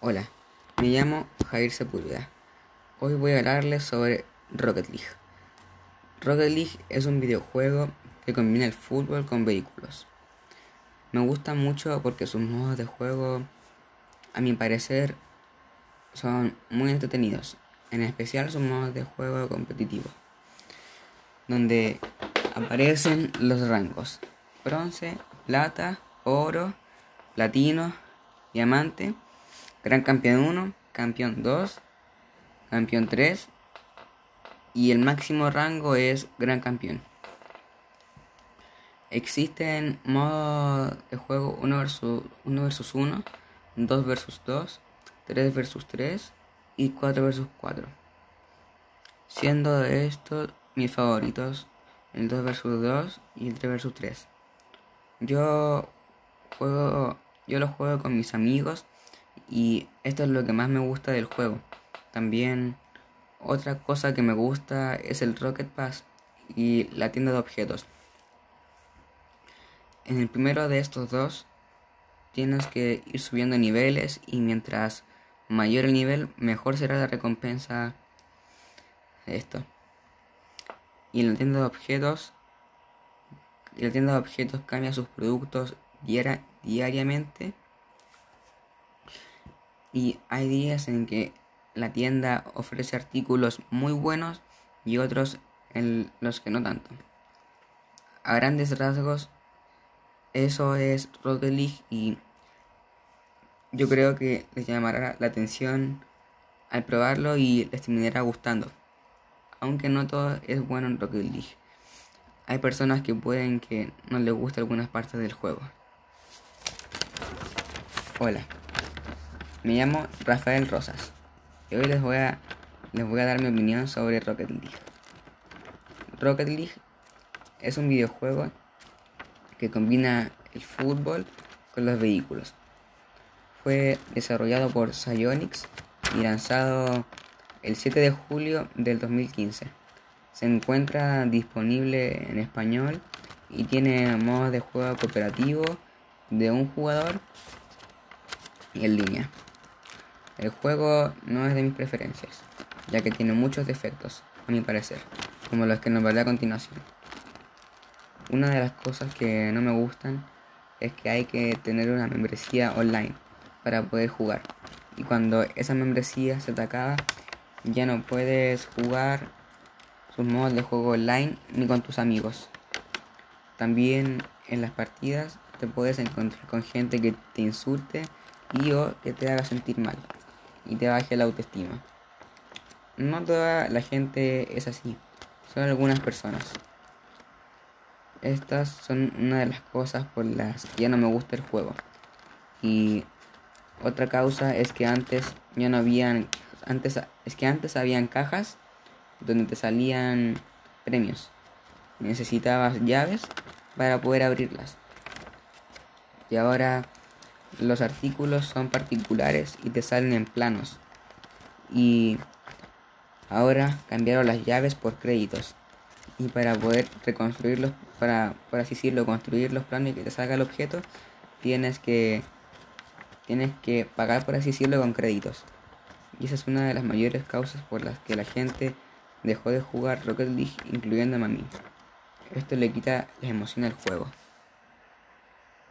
Hola, me llamo Jair Sepúlveda. Hoy voy a hablarles sobre Rocket League. Rocket League es un videojuego que combina el fútbol con vehículos. Me gusta mucho porque sus modos de juego, a mi parecer, son muy entretenidos, en especial sus modos de juego competitivos, donde aparecen los rangos bronce, plata, oro, platino, diamante, gran campeón 1, campeón 2, campeón 3 y el máximo rango es gran campeón. Existen modos de juego 1 versus 1, versus 1 2 versus 2, 3 versus 3 y 4 versus 4. Siendo de estos mis favoritos el 2 versus 2 y el 3 versus 3. Yo juego, yo lo juego con mis amigos y esto es lo que más me gusta del juego. También otra cosa que me gusta es el Rocket Pass y la tienda de objetos. En el primero de estos dos tienes que ir subiendo niveles y mientras mayor el nivel, mejor será la recompensa esto. Y en la tienda de objetos, la tienda de objetos cambia sus productos diariamente. Y hay días en que la tienda ofrece artículos muy buenos y otros en los que no tanto. A grandes rasgos, eso es League y yo creo que les llamará la atención al probarlo y les terminará gustando aunque no todo es bueno en Rocket League. Hay personas que pueden que no les guste algunas partes del juego. Hola, me llamo Rafael Rosas y hoy les voy a, les voy a dar mi opinión sobre Rocket League. Rocket League es un videojuego que combina el fútbol con los vehículos. Fue desarrollado por Psyonix y lanzado el 7 de julio del 2015. Se encuentra disponible en español y tiene modos de juego cooperativo de un jugador y en línea. El juego no es de mis preferencias, ya que tiene muchos defectos, a mi parecer, como los que nos veré a continuación. Una de las cosas que no me gustan es que hay que tener una membresía online para poder jugar. Y cuando esa membresía se te acaba, ya no puedes jugar sus modos de juego online ni con tus amigos. También en las partidas te puedes encontrar con gente que te insulte y o que te haga sentir mal y te baje la autoestima. No toda la gente es así, son algunas personas. Estas son una de las cosas por las que ya no me gusta el juego. Y otra causa es que antes ya no habían antes es que antes habían cajas donde te salían premios. Necesitabas llaves para poder abrirlas. Y ahora los artículos son particulares y te salen en planos. Y ahora cambiaron las llaves por créditos. Y para poder reconstruirlos, para por así decirlo, construir los planos y que te salga el objeto, tienes que tienes que pagar por así decirlo con créditos. Y esa es una de las mayores causas por las que la gente dejó de jugar Rocket League, incluyendo a mí. Esto le quita la emoción al juego.